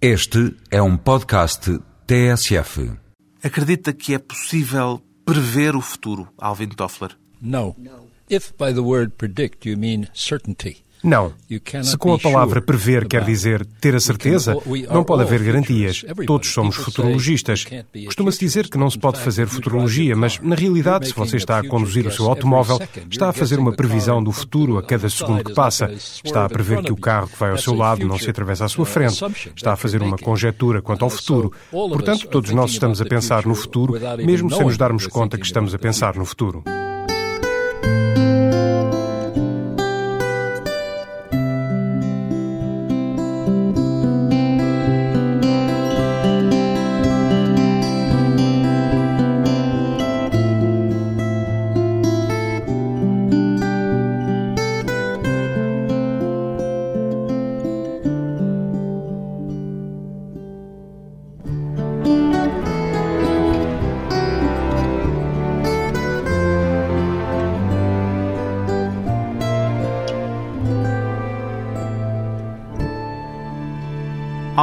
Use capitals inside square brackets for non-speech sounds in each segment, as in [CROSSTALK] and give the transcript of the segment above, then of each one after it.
Este é um podcast TSF. Acredita que é possível prever o futuro, Alvin Toffler? No. If by the word predict you mean certainty. Não. Se com a palavra prever quer dizer ter a certeza, não pode haver garantias. Todos somos futurologistas. Costuma-se dizer que não se pode fazer futurologia, mas na realidade, se você está a conduzir o seu automóvel, está a fazer uma previsão do futuro a cada segundo que passa. Está a prever que o carro que vai ao seu lado não se atravessa à sua frente. Está a fazer uma conjetura quanto ao futuro. Portanto, todos nós estamos a pensar no futuro, mesmo sem nos darmos conta que estamos a pensar no futuro.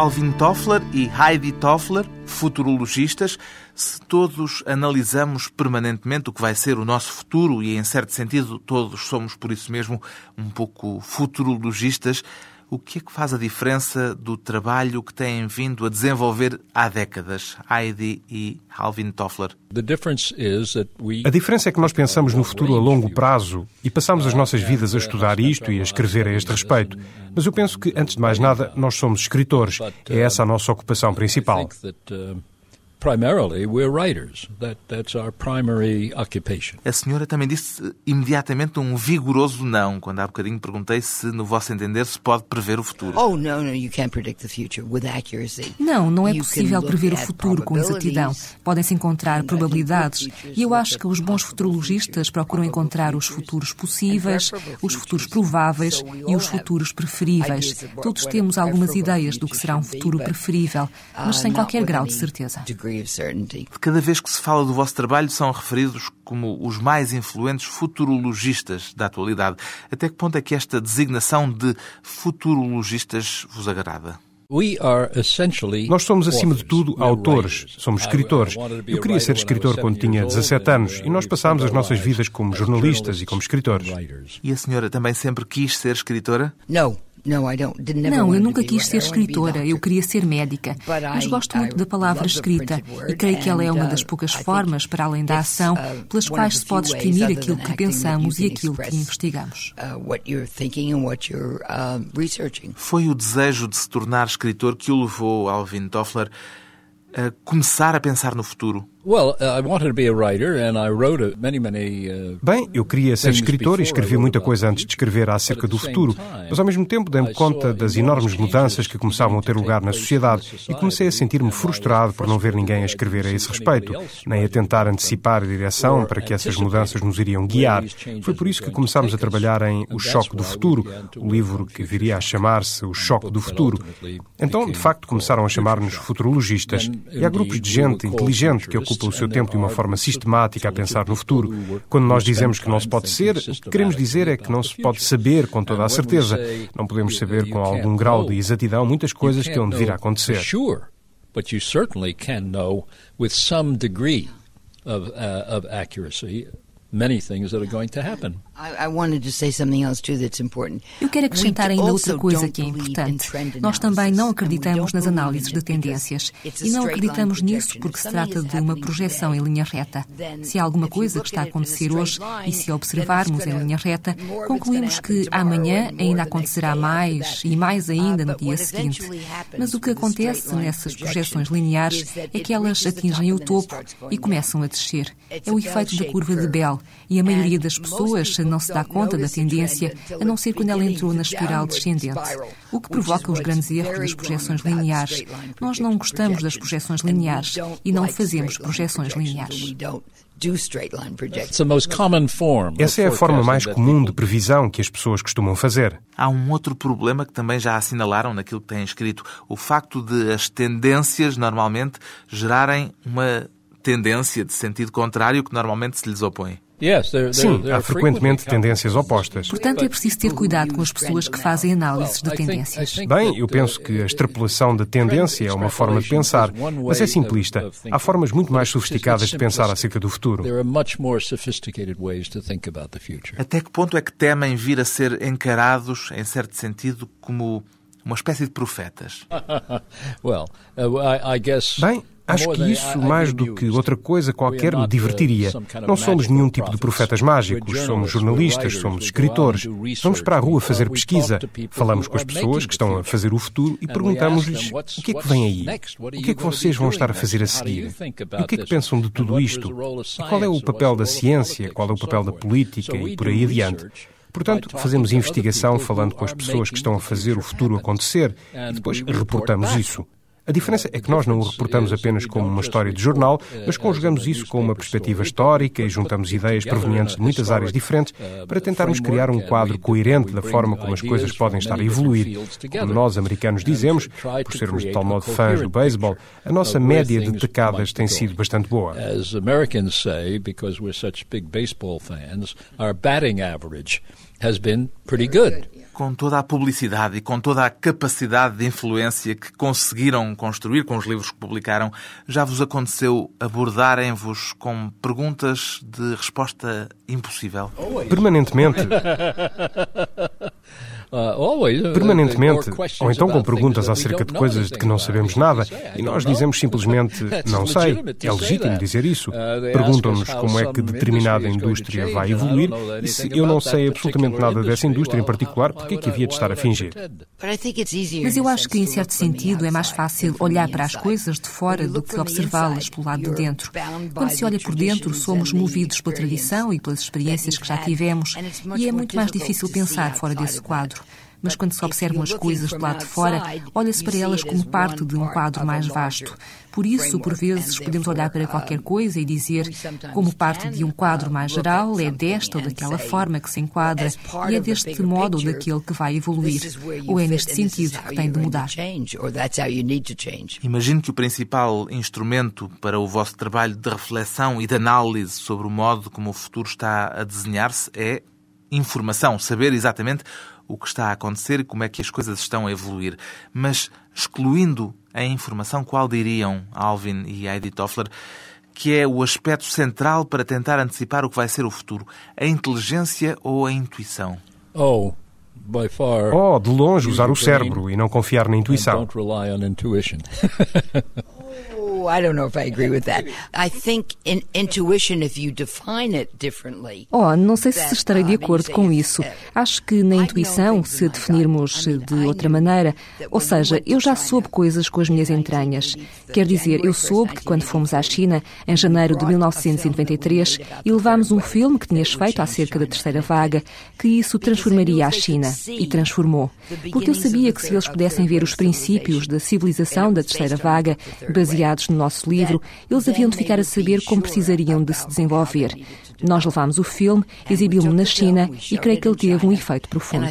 Alvin Toffler e Heidi Toffler, futurologistas, se todos analisamos permanentemente o que vai ser o nosso futuro e, em certo sentido, todos somos, por isso mesmo, um pouco futurologistas, o que é que faz a diferença do trabalho que têm vindo a desenvolver há décadas, Heidi e Alvin Toffler? A diferença é que nós pensamos no futuro a longo prazo e passamos as nossas vidas a estudar isto e a escrever a este respeito. Mas eu penso que, antes de mais nada, nós somos escritores. É essa a nossa ocupação principal primarily we're writers. That, that's our primary occupation. A senhora também disse imediatamente um vigoroso não, quando há bocadinho perguntei se, no vosso entender, se pode prever o futuro. Oh, no, no, you can't predict the future with accuracy. Não, não é possível prever o futuro com exatidão. Podem-se encontrar probabilidades e eu acho que os bons futurologistas procuram encontrar os futuros possíveis, os futuros prováveis e os futuros preferíveis. Todos temos algumas ideias do que será um futuro preferível, mas sem qualquer grau de certeza. Cada vez que se fala do vosso trabalho, são referidos como os mais influentes futurologistas da atualidade. Até que ponto é que esta designação de futurologistas vos agrada? Nós somos, acima de tudo, autores, somos escritores. Eu queria ser escritor quando tinha 17 anos e nós passámos as nossas vidas como jornalistas e como escritores. E a senhora também sempre quis ser escritora? Não. Não, eu nunca quis ser escritora, eu queria ser médica. Mas gosto muito da palavra escrita e creio que ela é uma das poucas formas, para além da ação, pelas quais se pode exprimir aquilo que pensamos e aquilo que investigamos. Foi o desejo de se tornar escritor que o levou, Alvin Toffler, a começar a pensar no futuro? Bem, eu queria ser escritor e escrevi muita coisa antes de escrever acerca do futuro, mas ao mesmo tempo dei-me conta das enormes mudanças que começavam a ter lugar na sociedade e comecei a sentir-me frustrado por não ver ninguém a escrever a esse respeito, nem a tentar antecipar a direção para que essas mudanças nos iriam guiar. Foi por isso que começámos a trabalhar em O Choque do Futuro, o livro que viria a chamar-se O Choque do Futuro. Então, de facto, começaram a chamar-nos futurologistas. E há grupos de gente inteligente que ocupam ocupa o seu tempo de uma forma sistemática a pensar no futuro. Quando nós dizemos que não se pode ser, o que queremos dizer é que não se pode saber com toda a certeza. Não podemos saber com algum grau de exatidão muitas coisas que de vir a acontecer. But you certainly can know with some degree of, uh, of accuracy many things that are going to happen. Eu quero acrescentar ainda outra coisa que é importante. Nós também não acreditamos nas análises de tendências. E não acreditamos nisso porque se trata de uma projeção em linha reta. Se há alguma coisa que está a acontecer hoje e se observarmos em linha reta, concluímos que amanhã ainda acontecerá mais e mais ainda no dia seguinte. Mas o que acontece nessas projeções lineares é que elas atingem o topo e começam a descer. É o efeito da curva de Bell e a maioria das pessoas não se dá conta da tendência, a não ser quando ela entrou na espiral descendente, o que provoca os grandes erros das projeções lineares. Nós não gostamos das projeções lineares e não fazemos projeções lineares. Essa é a forma mais comum de previsão que as pessoas costumam fazer. Há um outro problema que também já assinalaram naquilo que têm escrito: o facto de as tendências normalmente gerarem uma tendência de sentido contrário que normalmente se lhes opõe. Sim, há frequentemente tendências opostas. Portanto, é preciso ter cuidado com as pessoas que fazem análise de tendências. Bem, eu penso que a extrapolação da tendência é uma forma de pensar, mas é simplista. Há formas muito mais sofisticadas de pensar acerca do futuro. Até que ponto é que temem vir a ser encarados, em certo sentido, como uma espécie de profetas? [LAUGHS] Bem, Acho que isso, mais do que outra coisa qualquer, me divertiria. Não somos nenhum tipo de profetas mágicos, somos jornalistas, somos escritores. Vamos para a rua fazer pesquisa, falamos com as pessoas que estão a fazer o futuro e perguntamos-lhes o que é que vem aí? O que é que vocês vão estar a fazer a seguir? E o que é que pensam de tudo isto? E qual é o papel da ciência? Qual é o papel da política? E por aí adiante. Portanto, fazemos investigação falando com as pessoas que estão a fazer o futuro acontecer e depois reportamos isso. A diferença é que nós não o reportamos apenas como uma história de jornal, mas conjugamos isso com uma perspectiva histórica e juntamos ideias provenientes de muitas áreas diferentes para tentarmos criar um quadro coerente da forma como as coisas podem estar a evoluir. Como nós, americanos, dizemos, por sermos de tal modo fãs do beisebol, a nossa média de decadas tem sido bastante boa. Has been pretty good com toda a publicidade e com toda a capacidade de influência que conseguiram construir com os livros que publicaram, já vos aconteceu abordarem-vos com perguntas de resposta impossível? Permanentemente. [LAUGHS] Uh, Permanentemente, ou então com perguntas acerca de coisas de que não sabemos nada, e nós dizemos simplesmente [LAUGHS] não sei. É legítimo dizer isso. Uh, Perguntam-nos como é que determinada indústria vai evoluir e se eu não sei absolutamente nada dessa indústria em particular, por que é que havia de estar a fingir? Mas eu acho que, em certo sentido, é mais fácil olhar para as coisas de fora do que observá-las pelo lado de dentro. Quando se olha por dentro, somos movidos pela tradição e pelas experiências que já tivemos, e é muito mais difícil pensar fora desse quadro mas quando se observam as coisas do lado de fora, olha-se para elas como parte de um quadro mais vasto. Por isso, por vezes, podemos olhar para qualquer coisa e dizer, como parte de um quadro mais geral, é desta ou daquela forma que se enquadra, e é deste modo ou daquele que vai evoluir, ou é neste sentido que tem de mudar. Imagino que o principal instrumento para o vosso trabalho de reflexão e de análise sobre o modo como o futuro está a desenhar-se é informação, saber exatamente o que está a acontecer e como é que as coisas estão a evoluir. Mas, excluindo a informação, qual diriam Alvin e Heidi Toffler que é o aspecto central para tentar antecipar o que vai ser o futuro? A inteligência ou a intuição? Oh, by far. Oh, de longe usar o cérebro e não confiar na intuição. [LAUGHS] I don't know if I agree with that. I think in intuition, if you define it differently. Oh, não sei se estarei de acordo com isso. Acho que na intuição, se definirmos de outra maneira, ou seja, eu já soube coisas com as minhas entranhas. Quer dizer, eu soube que quando fomos à China, em janeiro de 1993, e levámos um filme que tinhas feito acerca da terceira vaga, que isso transformaria a China. E transformou. Porque eu sabia que se eles pudessem ver os princípios da civilização da terceira vaga, baseados no nosso livro, eles haviam de ficar a saber como precisariam de se desenvolver. Nós levámos o filme, exibi-lo na China e creio que ele teve um efeito profundo.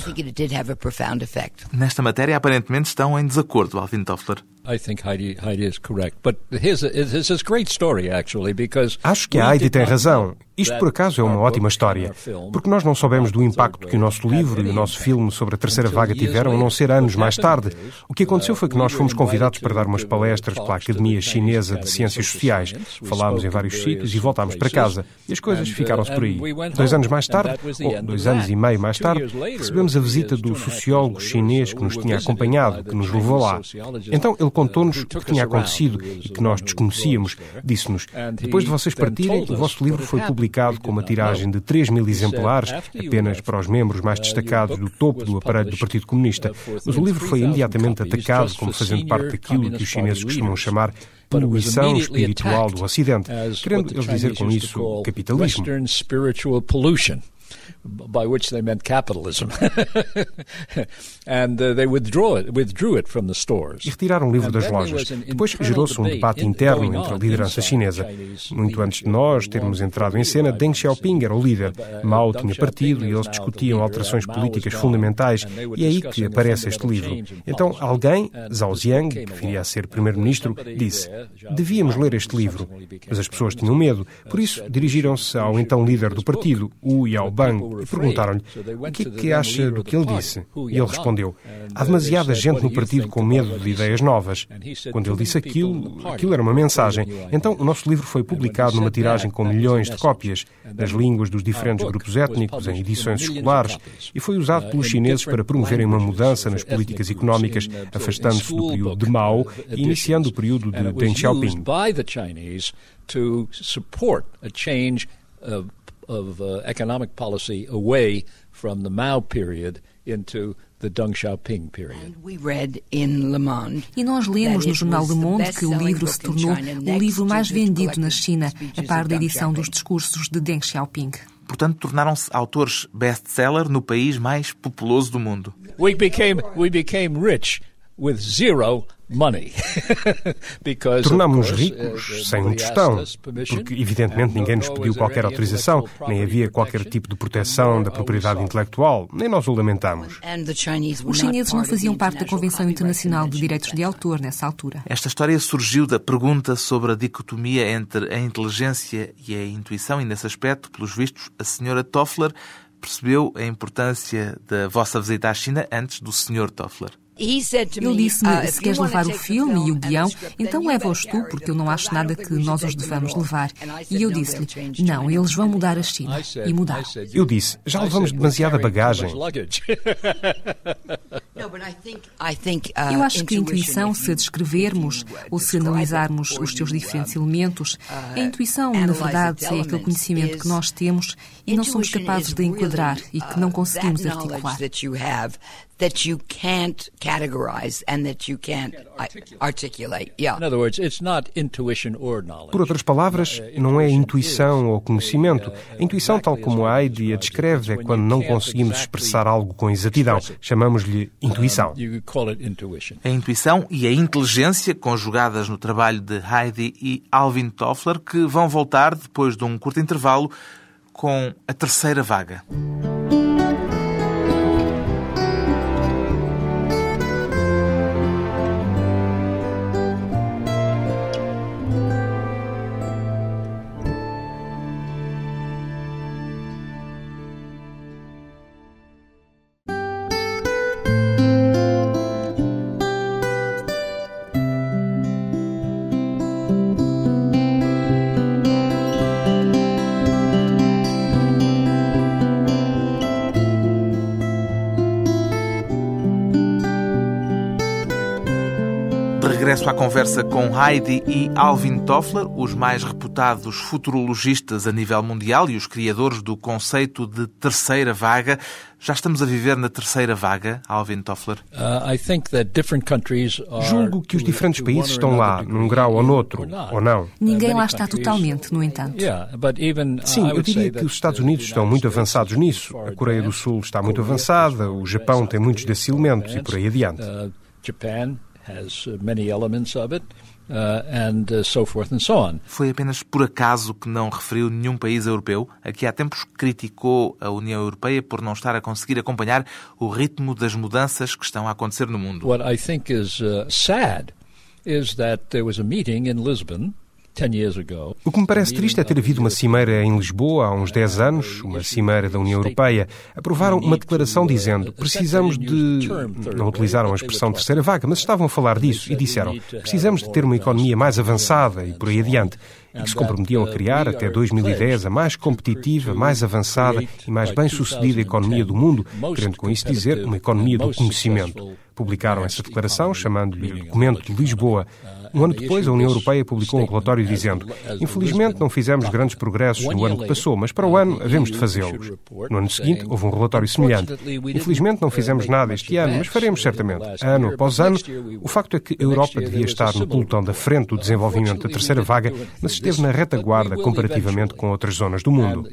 Nesta matéria, aparentemente estão em desacordo, Alvin Toffler. Acho que a Heidi tem razão. Isto, por acaso, é uma ótima história, porque nós não soubemos do impacto que o nosso livro e o nosso filme sobre a terceira vaga tiveram, a não ser anos mais tarde. O que aconteceu foi que nós fomos convidados para dar umas palestras pela Academia Chinesa de Ciências Sociais. Falámos em vários sítios e voltámos para casa. E as coisas ficaram-se por aí. Dois anos mais tarde, ou dois anos e meio mais tarde, recebemos a visita do sociólogo chinês que nos tinha acompanhado, que nos levou lá. Então ele contou-nos o que tinha acontecido e que nós desconhecíamos. Disse-nos: depois de vocês partirem, o vosso livro foi publicado com uma tiragem de 3 mil exemplares, apenas para os membros mais destacados do topo do aparelho do Partido Comunista. Mas o livro foi imediatamente atacado como fazendo parte daquilo que os chineses costumam chamar poluição espiritual do Ocidente, querendo eles dizer com isso capitalismo. By which they meant capitalism. [LAUGHS] and uh, they withdrew it, withdrew it from the stores. E retiraram o livro das lojas. Depois gerou-se um debate interno entre a liderança chinesa. Muito antes de nós termos entrado em cena, Deng Xiaoping era o líder. Mao tinha partido e eles discutiam alterações políticas fundamentais e é aí que aparece este livro. Então alguém, Zhao Ziang, que viria a ser primeiro-ministro, disse: devíamos ler este livro. Mas as pessoas tinham medo, por isso dirigiram-se ao então líder do partido, Wu Yaobang, e perguntaram-lhe o que é que acha do que ele disse. E ele respondeu: há demasiada gente no partido com medo de ideias novas. Quando ele disse aquilo, aquilo era uma mensagem. Então o nosso livro foi publicado numa tiragem com milhões de cópias, nas línguas dos diferentes grupos étnicos, em edições escolares, e foi usado pelos chineses para promoverem uma mudança nas políticas económicas, afastando-se do período de Mao e iniciando o período de Deng Xiaoping. Of uh, economic policy away from the Mao period into the Deng Xiaoping period. E nós lemos no jornal Le Monde que o livro se tornou o livro mais vendido na China, a par da edição dos discursos de Deng Xiaoping. Portanto, tornaram-se autores best-seller no país mais populoso do mundo. We became, we became rich with zero [LAUGHS] Tornámos-nos ricos sem um tostão, porque evidentemente ninguém nos pediu qualquer autorização, nem havia qualquer tipo de proteção da propriedade intelectual, nem nós o lamentamos. Os chineses não faziam parte da Convenção Internacional de Direitos de Autor nessa altura. Esta história surgiu da pergunta sobre a dicotomia entre a inteligência e a intuição, e nesse aspecto, pelos vistos, a senhora Toffler percebeu a importância da vossa visita à China antes do senhor Toffler. Ele disse-me: uh, se queres levar o filme e o guião, então leva-os tu, porque eu não acho nada que nós os devamos levar. E eu disse-lhe: não, eles vão mudar a China. E mudaram. Eu disse: já levamos demasiada bagagem. [LAUGHS] Uh, eu acho que a intuição, se a descrevermos ou se analisarmos os seus diferentes elementos, a intuição, na verdade, é aquele conhecimento que nós temos e não somos capazes de enquadrar e que não conseguimos articular that you can't categorize and that you can't articulate. Yeah. In other words, it's not intuition or knowledge. Por outras palavras, uh, não é intuição ou conhecimento. Uh, a intuição, tal como a Heidi a descreve, é quando não conseguimos expressar algo com exatidão. Chamamos-lhe intuição. A intuição e a inteligência conjugadas no trabalho de Heidi e Alvin Toffler, que vão voltar depois de um curto intervalo com a terceira vaga. Com Heidi e Alvin Toffler, os mais reputados futurologistas a nível mundial e os criadores do conceito de terceira vaga. Já estamos a viver na terceira vaga, Alvin Toffler? Uh, Julgo que os diferentes países estão lá, num grau ou noutro, ou não. Ninguém lá está totalmente, no entanto. Sim, eu diria que os Estados Unidos estão muito avançados nisso. A Coreia do Sul está muito avançada, o Japão tem muitos desses elementos e por aí adiante. Uh, has uh, many elements of it. Uh, and uh, so forth and so on. Foi apenas por acaso que não referiu nenhum país europeu a que há tempos criticou a União Europeia por não estar a conseguir acompanhar o ritmo das mudanças que estão a acontecer no mundo. What I think is uh, sad is that there was a meeting in Lisbon o que me parece triste é ter havido uma cimeira em Lisboa há uns 10 anos, uma cimeira da União Europeia. Aprovaram uma declaração dizendo precisamos de. Não utilizaram a expressão terceira vaga, mas estavam a falar disso e disseram precisamos de ter uma economia mais avançada e por aí adiante. E que se comprometiam a criar até 2010 a mais competitiva, mais avançada e mais bem-sucedida economia do mundo, querendo com isso dizer uma economia do conhecimento. Publicaram essa declaração, chamando-lhe Documento de Lisboa. Um ano depois, a União Europeia publicou um relatório dizendo: Infelizmente, não fizemos grandes progressos no ano que passou, mas para o ano havemos de fazê-los. No ano seguinte, houve um relatório semelhante. Infelizmente, não fizemos nada este ano, mas faremos certamente. Ano após ano, o facto é que a Europa devia estar no pelotão da frente do desenvolvimento da terceira vaga, mas esteve na retaguarda comparativamente com outras zonas do mundo.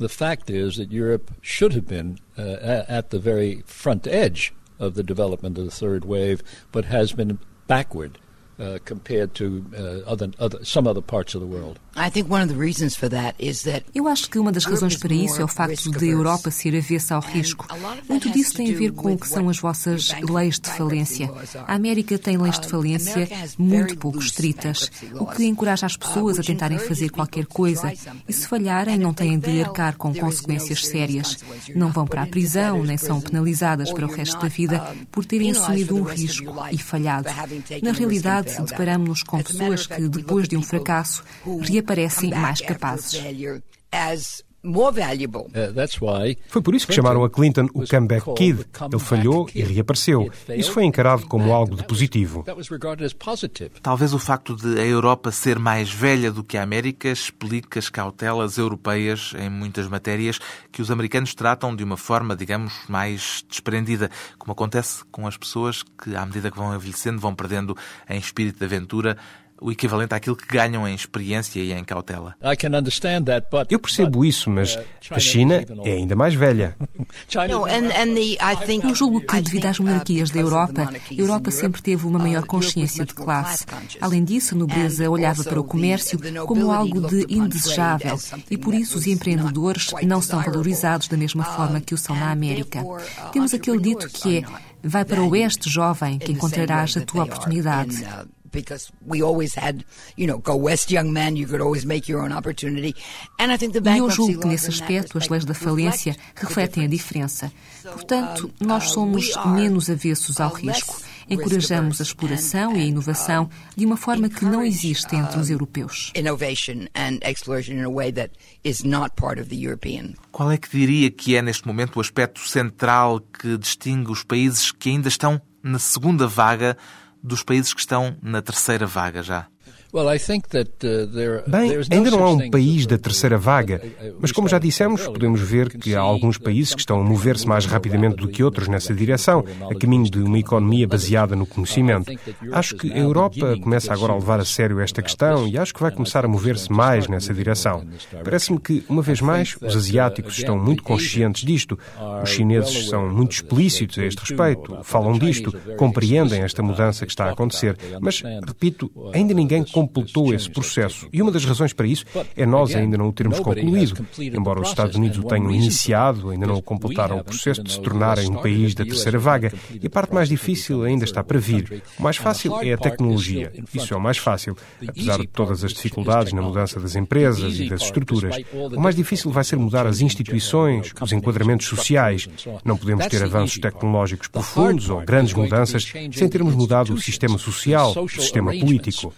The fact is that Europe should have been uh, at the very front edge of the development of the third wave, but has been backward uh, compared to uh, other, other, some other parts of the world. Eu acho que uma das razões para isso é o facto de a Europa ser avessa ao risco. Muito disso tem a ver com o que são as vossas leis de falência. A América tem leis de falência muito pouco estritas, o que encoraja as pessoas a tentarem fazer qualquer coisa e, se falharem, não têm de arcar com consequências sérias. Não vão para a prisão, nem são penalizadas para o resto da vida por terem assumido um risco e falhado. Na realidade, deparamos-nos com pessoas que, depois de um fracasso, parecem mais capazes. Uh, foi por isso que chamaram a Clinton o comeback kid. Ele falhou e reapareceu. Isso foi encarado como algo de positivo. Talvez o facto de a Europa ser mais velha do que a América explique as cautelas europeias em muitas matérias que os americanos tratam de uma forma, digamos, mais desprendida, como acontece com as pessoas que, à medida que vão envelhecendo, vão perdendo em espírito de aventura o equivalente àquilo que ganham em experiência e em cautela. Eu percebo isso, mas uh, a China é ainda mais velha. Eu julgo que, devido às monarquias da Europa, a Europa sempre teve uma maior consciência de classe. Além disso, a nobreza olhava para o comércio como algo de indesejável e, por isso, os empreendedores não são valorizados da mesma forma que o são na América. Temos aquele dito que é: vai para o oeste, jovem, que encontrarás a tua oportunidade because we always had, you know, go west, young man, you could always make your own opportunity. And I think the e eu julgo que nesse aspecto as leis da falência refletem a diferença. Portanto, nós somos menos avessos ao risco. Encorajamos a exploração e a inovação de uma forma que não existe entre os europeus. Qual é que diria que é neste momento o aspecto central que distingue os países que ainda estão na segunda vaga dos países que estão na terceira vaga já? Uh, Bem, ainda não há um país da terceira vaga, mas como já dissemos, podemos ver que há alguns países que estão a mover-se mais rapidamente do que outros nessa direção, a caminho de uma economia baseada no conhecimento. Acho que a Europa começa agora a levar a sério esta questão e acho que vai começar a mover-se mais nessa direção. Parece-me que, uma vez mais, os asiáticos estão muito conscientes disto. Os chineses são muito explícitos a este respeito, falam disto, compreendem esta mudança que está a acontecer. Mas, repito, ainda ninguém compreende completou esse processo. E uma das razões para isso é nós ainda não o termos concluído. Embora os Estados Unidos o tenham iniciado, ainda não completaram o processo de se tornarem um país da terceira vaga. E a parte mais difícil ainda está para vir. O mais fácil é a tecnologia. Isso é o mais fácil, apesar de todas as dificuldades na mudança das empresas e das estruturas. O mais difícil vai ser mudar as instituições, os enquadramentos sociais. Não podemos ter avanços tecnológicos profundos ou grandes mudanças sem termos mudado o sistema social, o sistema político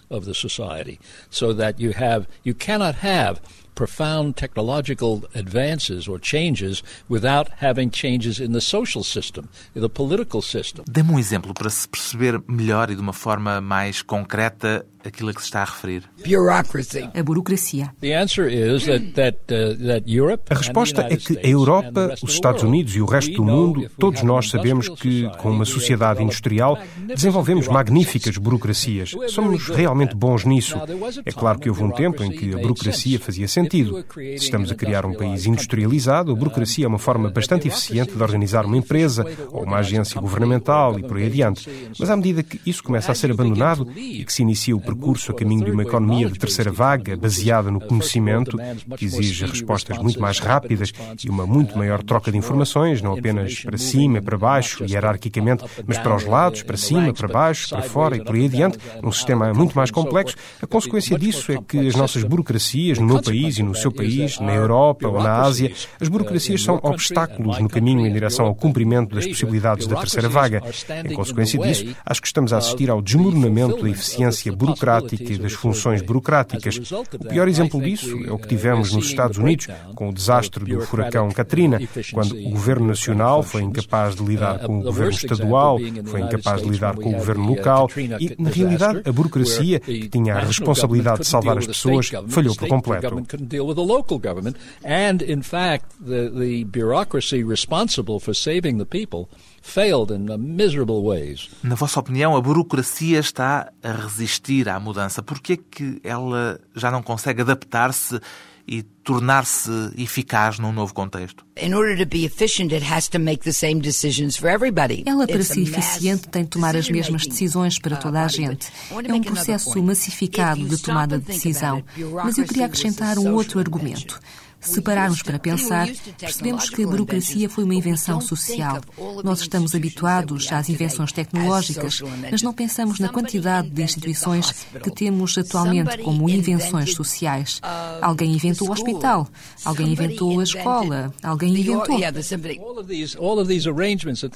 society so that you have you cannot have profound technological advances or changes without having changes in the social system, in the political system. Dê-me um exemplo para se perceber melhor e de uma forma mais concreta aquilo a que se está a referir? A burocracia. Uh, a resposta é que a Europa, os Estados Unidos e o resto do mundo, todos nós sabemos que, com uma sociedade industrial, desenvolvemos magníficas burocracias. Somos realmente bons nisso. É claro que houve um tempo em que a burocracia fazia sentido. Se estamos a criar um país industrializado, a burocracia é uma forma bastante eficiente de organizar uma empresa ou uma agência governamental e por aí adiante. Mas à medida que isso começa a ser abandonado e que se inicia o percurso a caminho de uma economia de terceira vaga, baseada no conhecimento, que exige respostas muito mais rápidas e uma muito maior troca de informações, não apenas para cima, para baixo, hierarquicamente, mas para os lados, para cima, para baixo, para fora e por aí adiante, num sistema muito mais complexo. A consequência disso é que as nossas burocracias, no meu país e no seu país, na Europa ou na Ásia, as burocracias são obstáculos no caminho em direção ao cumprimento das possibilidades da terceira vaga. Em consequência disso, acho que estamos a assistir ao desmoronamento da eficiência burocrática e das funções burocráticas. O pior exemplo disso é o que tivemos nos Estados Unidos, com o desastre do furacão Katrina, quando o governo nacional foi incapaz de lidar com o governo estadual, foi incapaz de lidar com o governo local e, na realidade, a burocracia, que tinha a responsabilidade de salvar as pessoas, falhou por completo. And, in fact, the, the bureaucracy responsible for saving the people failed in miserable ways. Na vossa opinião, a burocracia está a resistir à mudança. Por que é que ela já não consegue adaptar-se e tornar-se eficaz num novo contexto? Ela, para ser eficiente, tem de tomar as mesmas decisões para toda a gente. É um processo massificado de tomada de decisão. Mas eu queria acrescentar um outro argumento. Se pararmos para pensar, percebemos que a burocracia foi uma invenção social. Nós estamos habituados às invenções tecnológicas, mas não pensamos na quantidade de instituições que temos atualmente como invenções sociais. Alguém inventou o hospital, alguém inventou a escola, alguém inventou.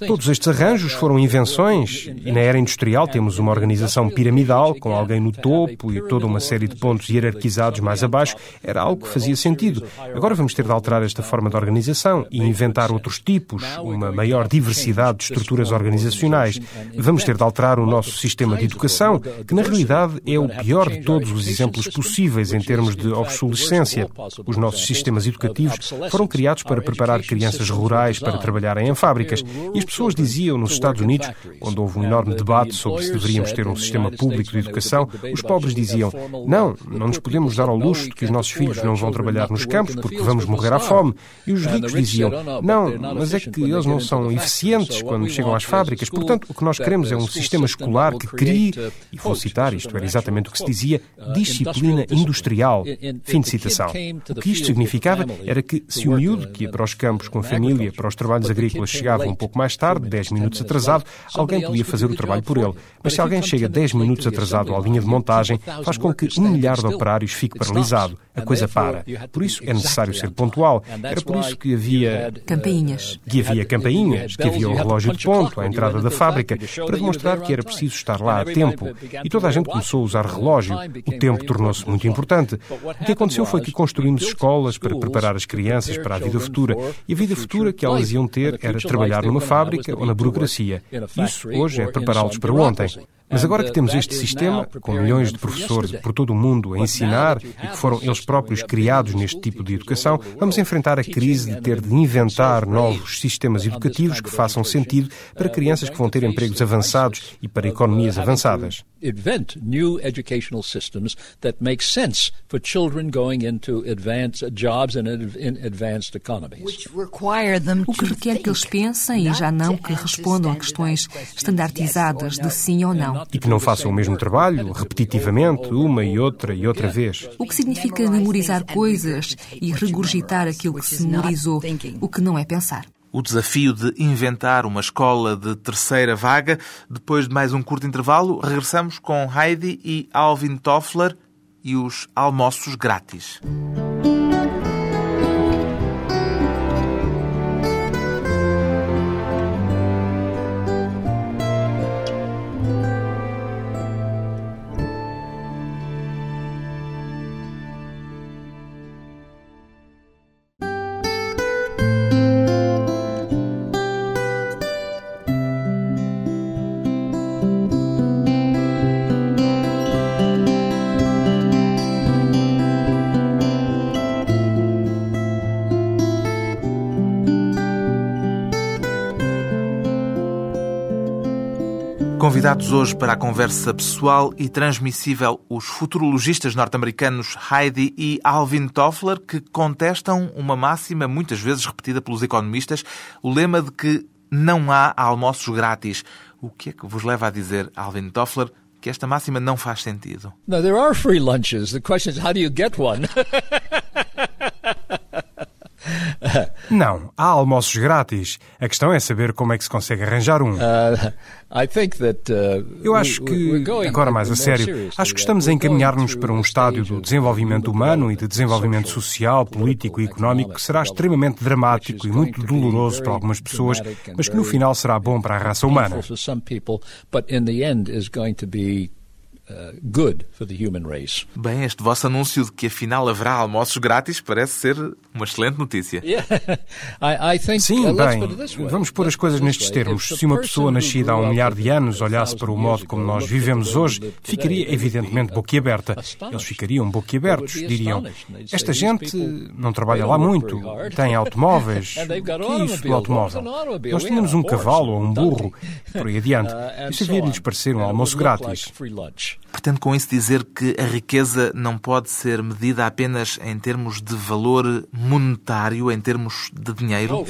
Todos estes arranjos foram invenções e na era industrial temos uma organização piramidal com alguém no topo e toda uma série de pontos hierarquizados mais abaixo. Era algo que fazia sentido. Agora vamos ter de alterar esta forma de organização e inventar outros tipos, uma maior diversidade de estruturas organizacionais. Vamos ter de alterar o nosso sistema de educação, que na realidade é o pior de todos os exemplos possíveis em termos de obsolescência. Os nossos sistemas educativos foram criados para preparar crianças rurais para trabalharem em fábricas. E as pessoas diziam nos Estados Unidos, quando houve um enorme debate sobre se deveríamos ter um sistema público de educação, os pobres diziam: não, não nos podemos dar ao luxo de que os nossos filhos não vão trabalhar nos campos porque vamos morrer à fome. E os ricos diziam, não, mas é que eles não são eficientes quando chegam às fábricas. Portanto, o que nós queremos é um sistema escolar que crie, e vou citar, isto era exatamente o que se dizia, disciplina industrial. Fim de citação. O que isto significava era que se o miúdo que ia para os campos com a família, para os trabalhos agrícolas, chegava um pouco mais tarde, 10 minutos atrasado, alguém podia fazer o trabalho por ele. Mas se alguém chega 10 minutos atrasado à linha de montagem, faz com que um milhar de operários fique paralisado. A coisa para. Por isso é necessário necessário ser pontual. Era por isso que havia campainhas, que havia campainhas, que havia o relógio de ponto à entrada da fábrica, para demonstrar que era preciso estar lá a tempo. E toda a gente começou a usar relógio. O tempo tornou-se muito importante. O que aconteceu foi que construímos escolas para preparar as crianças para a vida futura. E a vida futura que elas iam ter era trabalhar numa fábrica ou na burocracia. Isso hoje é prepará-los para ontem. Mas agora que temos este sistema, com milhões de professores por todo o mundo a ensinar e que foram eles próprios criados neste tipo de educação, vamos enfrentar a crise de ter de inventar novos sistemas educativos que façam sentido para crianças que vão ter empregos avançados e para economias avançadas. Invent new educational systems that make sense for children going into advanced jobs and in advanced economies. O que requer que eles pensem e já não que respondam a questões standardizadas de sim ou não. E que não façam o mesmo trabalho repetitivamente, uma e outra e outra vez. O que significa memorizar coisas e regurgitar aquilo que se memorizou, o que não é pensar o desafio de inventar uma escola de terceira vaga. Depois de mais um curto intervalo, regressamos com Heidi e Alvin Toffler e os almoços grátis. Convidados hoje para a conversa pessoal e transmissível os futurologistas norte-americanos Heidi e Alvin Toffler, que contestam uma máxima muitas vezes repetida pelos economistas, o lema de que não há almoços grátis. O que é que vos leva a dizer, Alvin Toffler, que esta máxima não faz sentido? No, there are free lunches. The question is how do you get one? [LAUGHS] [LAUGHS] Não, há almoços grátis. A questão é saber como é que se consegue arranjar um. Uh, Eu acho que, agora mais a sério, acho que estamos a encaminhar-nos para um estádio do desenvolvimento humano e de desenvolvimento social, político e económico que será extremamente dramático e muito doloroso para algumas pessoas, mas que no final será bom para a raça humana. Bem, este vosso anúncio de que afinal haverá almoços grátis parece ser uma excelente notícia. [LAUGHS] Sim, uh, bem, vamos pôr as coisas nestes termos. Se uma pessoa nascida há um milhar de anos olhasse para o modo como nós vivemos hoje, ficaria evidentemente boquiaberta. Eles ficariam boquiabertos, diriam: Esta gente não trabalha lá muito, tem automóveis. [LAUGHS] O que é isso do automóvel? Nós tínhamos um cavalo ou um burro, por aí adiante. [LAUGHS] Uh, isso havia de lhes parecer um almoço grátis. Pretendo com isso dizer que a riqueza não pode ser medida apenas em termos de valor monetário, em termos de dinheiro? Oh.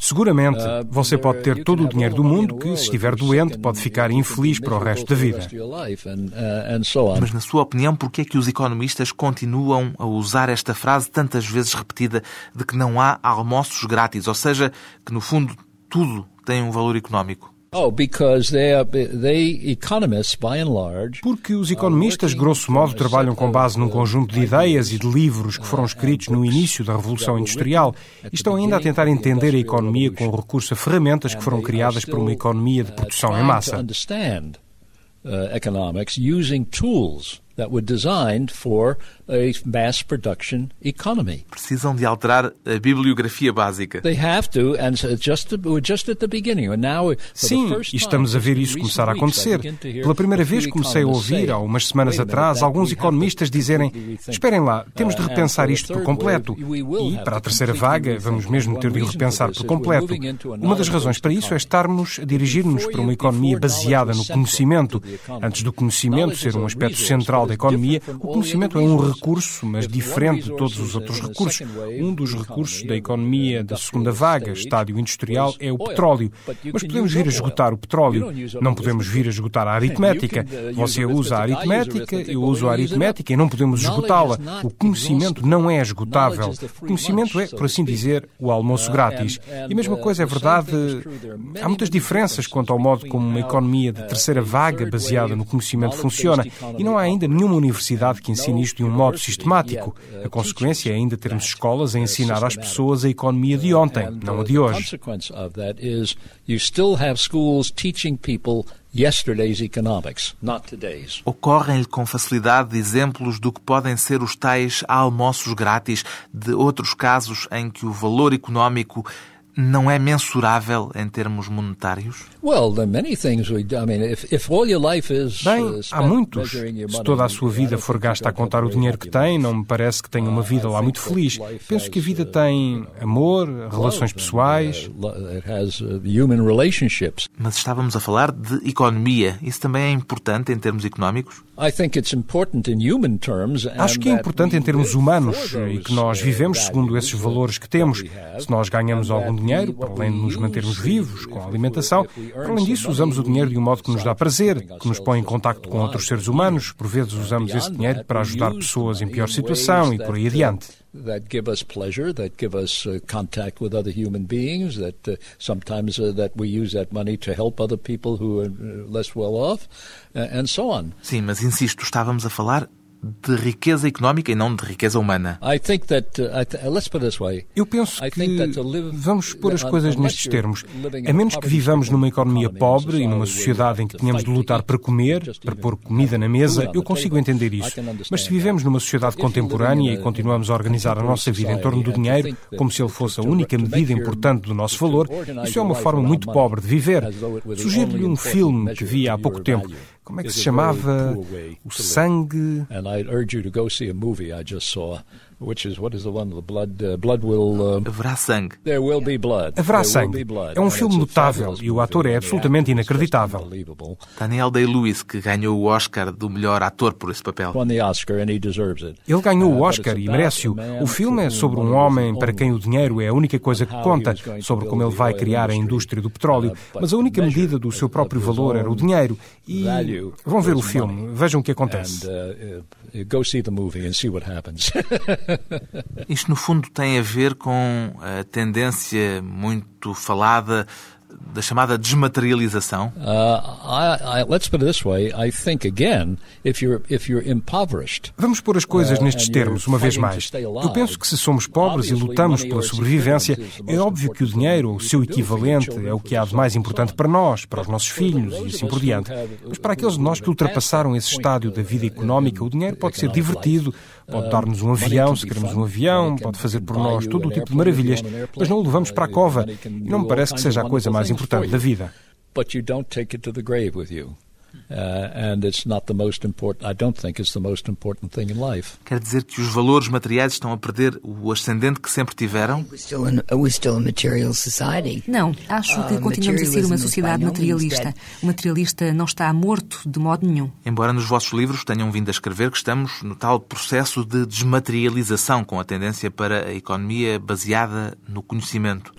Seguramente. Uh, você pode ter todo o dinheiro do mundo que, se estiver doente, pode ficar infeliz para o resto da vida. Uh, Mas, na sua opinião, por que é que os economistas continuam a usar esta frase tantas vezes repetida de que não há almoços grátis? Ou seja, que, no fundo, tudo tem um valor económico? Oh, Porque os economistas, grosso modo, trabalham com base num conjunto de ideias e de livros que foram escritos no início da Revolução Industrial e estão ainda a tentar entender a economia com recurso a ferramentas que foram criadas por uma economia de produção em massa. That were designed for a mass production economy. Precisam de alterar a bibliografia básica. They have to, and just we're just at the beginning. And now, Sim, e estamos a ver isso começar a acontecer. Pela primeira vez comecei a ouvir, há umas semanas atrás, alguns economistas dizerem: Esperem lá, temos de repensar isto por completo. E, para a terceira vaga, vamos mesmo ter de repensar por completo. Uma das razões para isso é estarmos a dirigir-nos para uma economia baseada no conhecimento. Antes do conhecimento ser um aspecto central da economia, o conhecimento é um recurso, mas diferente de todos os outros recursos. Um dos recursos da economia da segunda vaga, estádio industrial, é o petróleo. Mas podemos vir a esgotar o petróleo. Não podemos vir a esgotar a [LAUGHS] aritmética. Você usa a aritmética, eu uso a aritmética e não podemos esgotá-la. O conhecimento não é esgotável. O conhecimento é, por assim dizer, o almoço grátis. E a mesma coisa é verdade. Há muitas diferenças quanto ao modo como uma economia de terceira vaga, baseada no conhecimento, funciona. E não há ainda nenhuma universidade que ensine isto de um modo sistemático. A consequência é ainda termos escolas a ensinar às pessoas a economia de ontem, não a de hoje. Yesterday's economics, not today's. Ocorrem-lhe com facilidade exemplos do que podem ser os tais almoços grátis de outros casos em que o valor económico não é mensurável em termos monetários? Bem, uh, há muitos. Se toda a sua vida for gasta a contar o dinheiro que tem, não me parece que tenha uma vida lá muito feliz. Penso que a vida tem amor, relações pessoais. Mas estávamos a falar de economia. Isso também é importante em termos económicos? Acho que é importante em termos humanos e que nós vivemos segundo esses valores que temos. Se nós ganhamos algum dinheiro, para além de nos mantermos vivos, com a alimentação, para além disso, usamos o dinheiro de um modo que nos dá prazer, que nos põe em contacto com outros seres humanos. Por vezes usamos esse dinheiro para ajudar pessoas em pior situação e por aí adiante that give us pleasure, that give us uh, contact with other human beings, that uh, sometimes uh, that we use that money to help other people who are uh, less well off, uh, and so on. Sim, mas insisto, estávamos a falar de riqueza económica e não de riqueza humana. Uh, Eu penso que vamos pôr as coisas nestes termos. A menos que vivamos numa economia pobre e numa sociedade em que tenhamos de lutar para comer, para pôr comida na mesa, eu consigo entender isso. Mas se vivemos numa sociedade contemporânea e continuamos a organizar a nossa vida em torno do dinheiro, como se ele fosse a única medida importante do nosso valor, isso é uma forma muito pobre de viver. Sugiro-lhe um filme que vi há pouco tempo como é que se chamava? O sangue. And I urge you to go see a movie I just saw which is what is the one the blood uh, blood will uh, haverá sangue. There will be blood. Haverá sangue. É um filme notável e o ator é absolutamente inacreditável. Daniel Day-Lewis que ganhou o Oscar do melhor ator por esse papel. Ele ganhou o uh, Oscar e merece-o. O filme é sobre um homem para quem o dinheiro é a única coisa que conta, sobre como ele vai criar a indústria do petróleo, uh, mas a única medida do seu próprio valor era o dinheiro. E vão ver o filme, vejam o que acontece. Go see the movie and see what happens. [LAUGHS] Isto, no fundo, tem a ver com a tendência muito falada da chamada desmaterialização? Vamos pôr as coisas uh, nestes termos, uma vez mais. Eu penso que se somos pobres e lutamos pela sobrevivência, é óbvio que o dinheiro, ou o seu equivalente, é o que há de mais importante para nós, para os nossos filhos e assim por diante. Mas para aqueles de nós que ultrapassaram esse estádio da vida económica, o dinheiro pode ser divertido, pode dar-nos um avião, se queremos um avião, pode fazer por nós todo o tipo de maravilhas, mas não o levamos para a cova. E não me parece que seja a coisa mais importante da vida. But you don't take it to the grave with you. Uh, and it's not the most important. I don't think it's the most important thing in life. Quer dizer que os valores materiais estão a perder o ascendente que sempre tiveram? Não, acho que continuamos a ser uma sociedade materialista. O materialista não está morto de modo nenhum. Embora nos vossos livros tenham vindo a escrever que estamos no tal processo de desmaterialização, com a tendência para a economia baseada no conhecimento.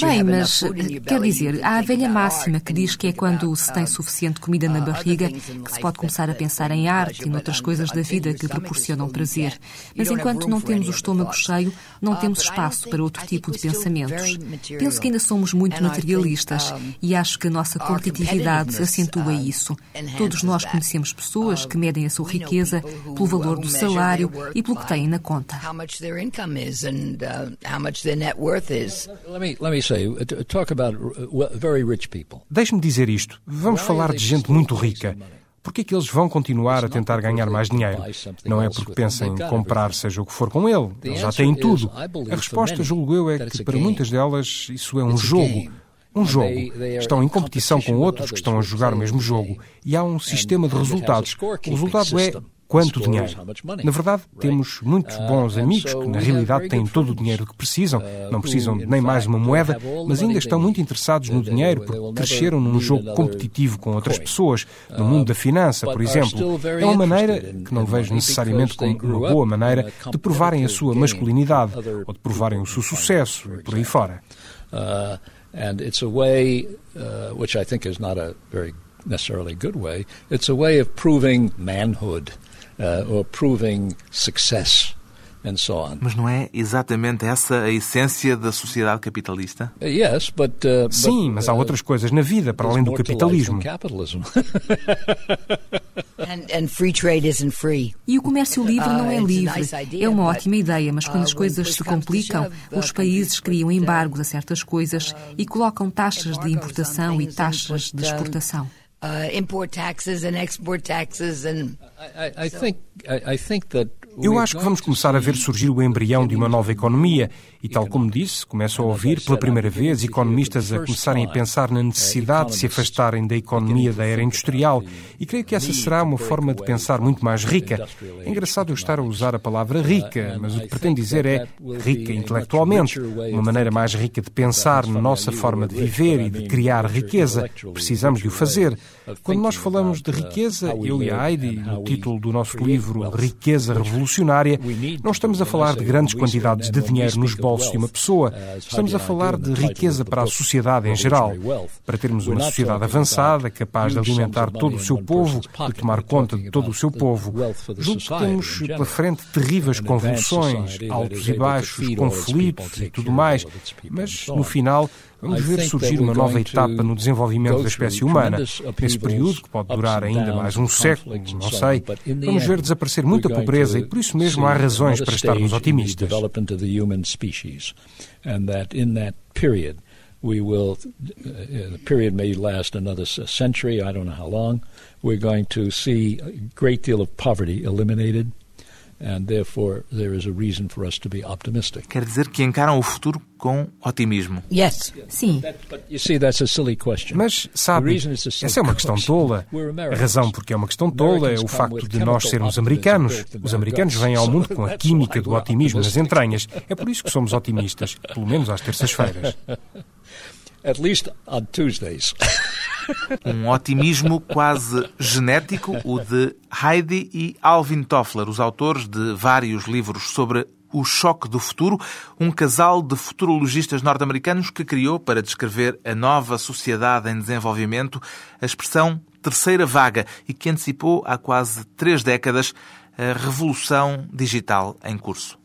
Bem, mas quer dizer, há a velha máxima que diz que é quando se tem suficiente comida na barriga que se pode começar a pensar em arte e noutras coisas da vida que proporcionam prazer. Mas enquanto não temos o estômago cheio, não temos espaço para outro tipo de pensamentos. Penso que ainda somos muito materialistas e acho que a nossa competitividade acentua isso. Todos nós conhecemos pessoas que medem a sua riqueza pelo valor do salário e pelo que têm na conta. Let Deixe-me dizer isto. Vamos falar de gente muito rica. Por que é que eles vão continuar a tentar ganhar mais dinheiro? Não é porque pensam em comprar seja o que for com ele. Eles já têm tudo. A resposta, julgo eu, é que para muitas delas isso é um jogo. Um jogo. Estão em competição com outros que estão a jogar o mesmo jogo. E há um sistema de resultados. O resultado é quanto dinheiro. Na verdade, temos muitos uh, bons amigos que, na realidade, têm todo o dinheiro que precisam, uh, não precisam nem mais uma moeda, mas ainda estão muito interessados no dinheiro porque cresceram num jogo competitivo com outras pessoas, no mundo da finança, por exemplo. É uma maneira, que não vejo necessariamente como uma boa maneira, de provarem a sua masculinidade ou de provarem o seu sucesso por aí fora. Uh, and it's a way uh, which I think is not a very necessarily good way. It's a way of proving manhood uh, or proving success. And so on. Mas não é exatamente essa a essência da sociedade capitalista? Uh, yes, but, uh, Sim, mas há uh, outras coisas na vida para além do capitalismo. E o comércio livre não é livre. É uma ótima ideia, mas quando as coisas se complicam, os países criam embargos a certas coisas e colocam taxas de importação e taxas de exportação. Uh, import taxes and export taxes and I, I think I, I think that eu acho que vamos começar a ver surgir o embrião de uma nova economia e, tal como disse, começo a ouvir pela primeira vez economistas a começarem a pensar na necessidade de se afastarem da economia da era industrial e creio que essa será uma forma de pensar muito mais rica. É engraçado eu estar a usar a palavra rica, mas o que pretendo dizer é rica intelectualmente, uma maneira mais rica de pensar na nossa forma de viver e de criar riqueza. Precisamos de o fazer. Quando nós falamos de riqueza, eu e a Heidi, no título do nosso livro Riqueza Revolucionária, não estamos a falar de grandes quantidades de dinheiro nos bolsos de uma pessoa. Estamos a falar de riqueza para a sociedade em geral. Para termos uma sociedade avançada, capaz de alimentar todo o seu povo, de tomar conta de todo o seu povo. Julgo que temos pela frente terríveis convulsões, altos e baixos, conflitos e tudo mais. Mas, no final, Vamos ver surgir uma nova etapa no desenvolvimento da espécie humana. Nesse período, que pode durar ainda mais um século, não sei, vamos ver desaparecer muita pobreza e por isso mesmo há razões para estarmos otimistas. we will, uh, the period may last another century, I don't know how long. We're going to see a great deal of poverty eliminated. And therefore, there is a reason for us to be optimistic. Quer dizer que encaram o futuro com otimismo. Yes. Sim. You see, that's a silly question. Mas, sabe, essa é uma questão tola. A razão porque é uma questão tola é o facto de nós sermos americanos. Os americanos vêm ao mundo [LAUGHS] com a química do otimismo nas entranhas. É por isso que somos otimistas, pelo menos às terças-feiras. [LAUGHS] At least on Tuesdays. Um otimismo quase genético, o de Heidi e Alvin Toffler, os autores de vários livros sobre o Choque do Futuro, um casal de futurologistas norte-americanos que criou, para descrever a nova sociedade em desenvolvimento, a expressão terceira vaga e que antecipou há quase três décadas a revolução digital em curso.